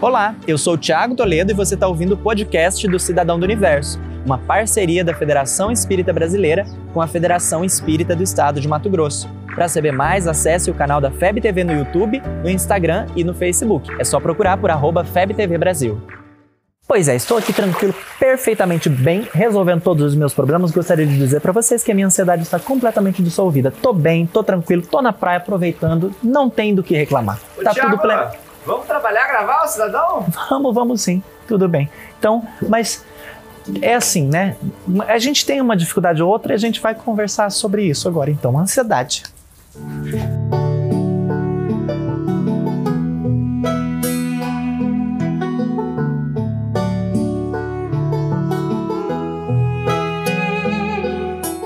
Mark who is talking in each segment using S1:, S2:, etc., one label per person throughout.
S1: Olá, eu sou o Thiago Toledo e você está ouvindo o podcast do Cidadão do Universo, uma parceria da Federação Espírita Brasileira com a Federação Espírita do Estado de Mato Grosso. Para saber mais, acesse o canal da FEB TV no YouTube, no Instagram e no Facebook. É só procurar por arroba FebTV Brasil. Pois é, estou aqui tranquilo, perfeitamente bem, resolvendo todos os meus problemas. Gostaria de dizer para vocês que a minha ansiedade está completamente dissolvida. Tô bem, tô tranquilo, tô na praia aproveitando, não tem do que reclamar.
S2: Ô,
S1: tá
S2: Thiago,
S1: tudo pleno.
S2: Vamos trabalhar, gravar cidadão?
S1: Vamos, vamos sim, tudo bem. Então, mas é assim, né? A gente tem uma dificuldade ou outra e a gente vai conversar sobre isso agora. Então, ansiedade.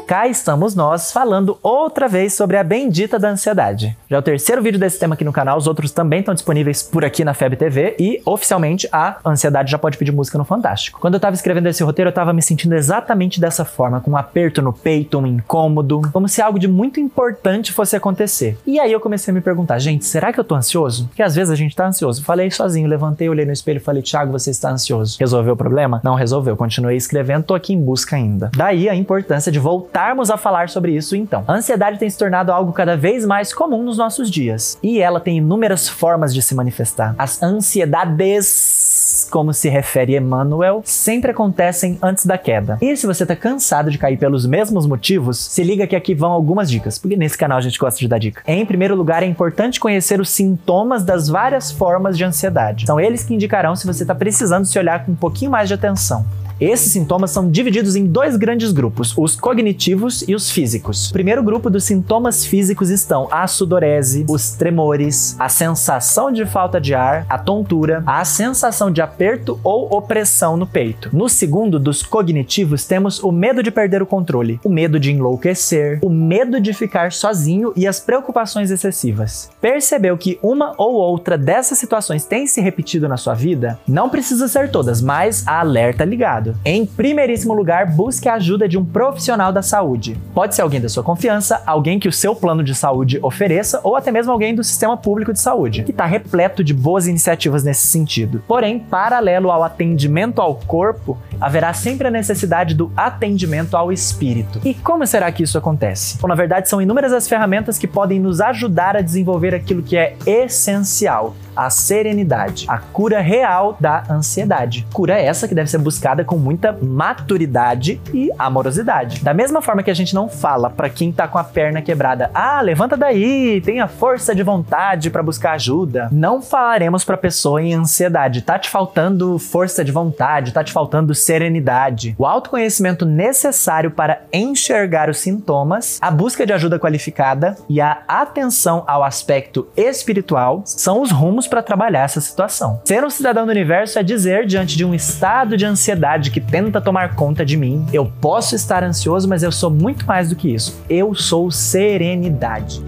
S1: Cá estamos nós falando outra vez sobre a bendita da ansiedade. Já é o terceiro vídeo desse tema aqui no canal, os outros também estão disponíveis por aqui na FEB TV e oficialmente a ansiedade já pode pedir música no Fantástico. Quando eu tava escrevendo esse roteiro, eu tava me sentindo exatamente dessa forma, com um aperto no peito, um incômodo, como se algo de muito importante fosse acontecer. E aí eu comecei a me perguntar, gente, será que eu tô ansioso? Porque às vezes a gente tá ansioso. Falei sozinho, levantei, olhei no espelho e falei, Thiago, você está ansioso. Resolveu o problema? Não resolveu. Continuei escrevendo, tô aqui em busca ainda. Daí a importância de voltarmos a falar sobre isso então. A ansiedade tem se tornado algo cada vez mais comum nos nossos dias. E ela tem inúmeras formas de se manifestar. As ansiedades, como se refere Emmanuel, sempre acontecem antes da queda. E se você tá cansado de cair pelos mesmos motivos, se liga que aqui vão algumas dicas, porque nesse canal a gente gosta de dar dica. Em primeiro lugar, é importante conhecer os sintomas das várias formas de ansiedade. São eles que indicarão se você está precisando se olhar com um pouquinho mais de atenção. Esses sintomas são divididos em dois grandes grupos, os cognitivos e os físicos. O primeiro grupo dos sintomas físicos estão a sudorese, os tremores, a sensação de falta de ar, a tontura, a sensação de aperto ou opressão no peito. No segundo dos cognitivos temos o medo de perder o controle, o medo de enlouquecer, o medo de ficar sozinho e as preocupações excessivas. Percebeu que uma ou outra dessas situações tem se repetido na sua vida? Não precisa ser todas, mas alerta ligado. Em primeiríssimo lugar, busque a ajuda de um profissional da saúde. Pode ser alguém da sua confiança, alguém que o seu plano de saúde ofereça, ou até mesmo alguém do sistema público de saúde, que está repleto de boas iniciativas nesse sentido. Porém, paralelo ao atendimento ao corpo, haverá sempre a necessidade do atendimento ao espírito. E como será que isso acontece? Bom, na verdade, são inúmeras as ferramentas que podem nos ajudar a desenvolver aquilo que é essencial a serenidade, a cura real da ansiedade. Cura essa que deve ser buscada com muita maturidade e amorosidade. Da mesma forma que a gente não fala para quem tá com a perna quebrada, ah, levanta daí, tenha força de vontade para buscar ajuda. Não falaremos para pessoa em ansiedade, tá te faltando força de vontade, tá te faltando serenidade. O autoconhecimento necessário para enxergar os sintomas, a busca de ajuda qualificada e a atenção ao aspecto espiritual são os rumos para trabalhar essa situação. Ser um cidadão do universo é dizer diante de um estado de ansiedade que tenta tomar conta de mim, eu posso estar ansioso, mas eu sou muito mais do que isso. Eu sou serenidade.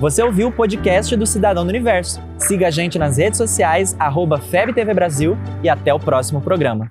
S3: Você ouviu o podcast do Cidadão do Universo. Siga a gente nas redes sociais, arroba FebTV Brasil e até o próximo programa.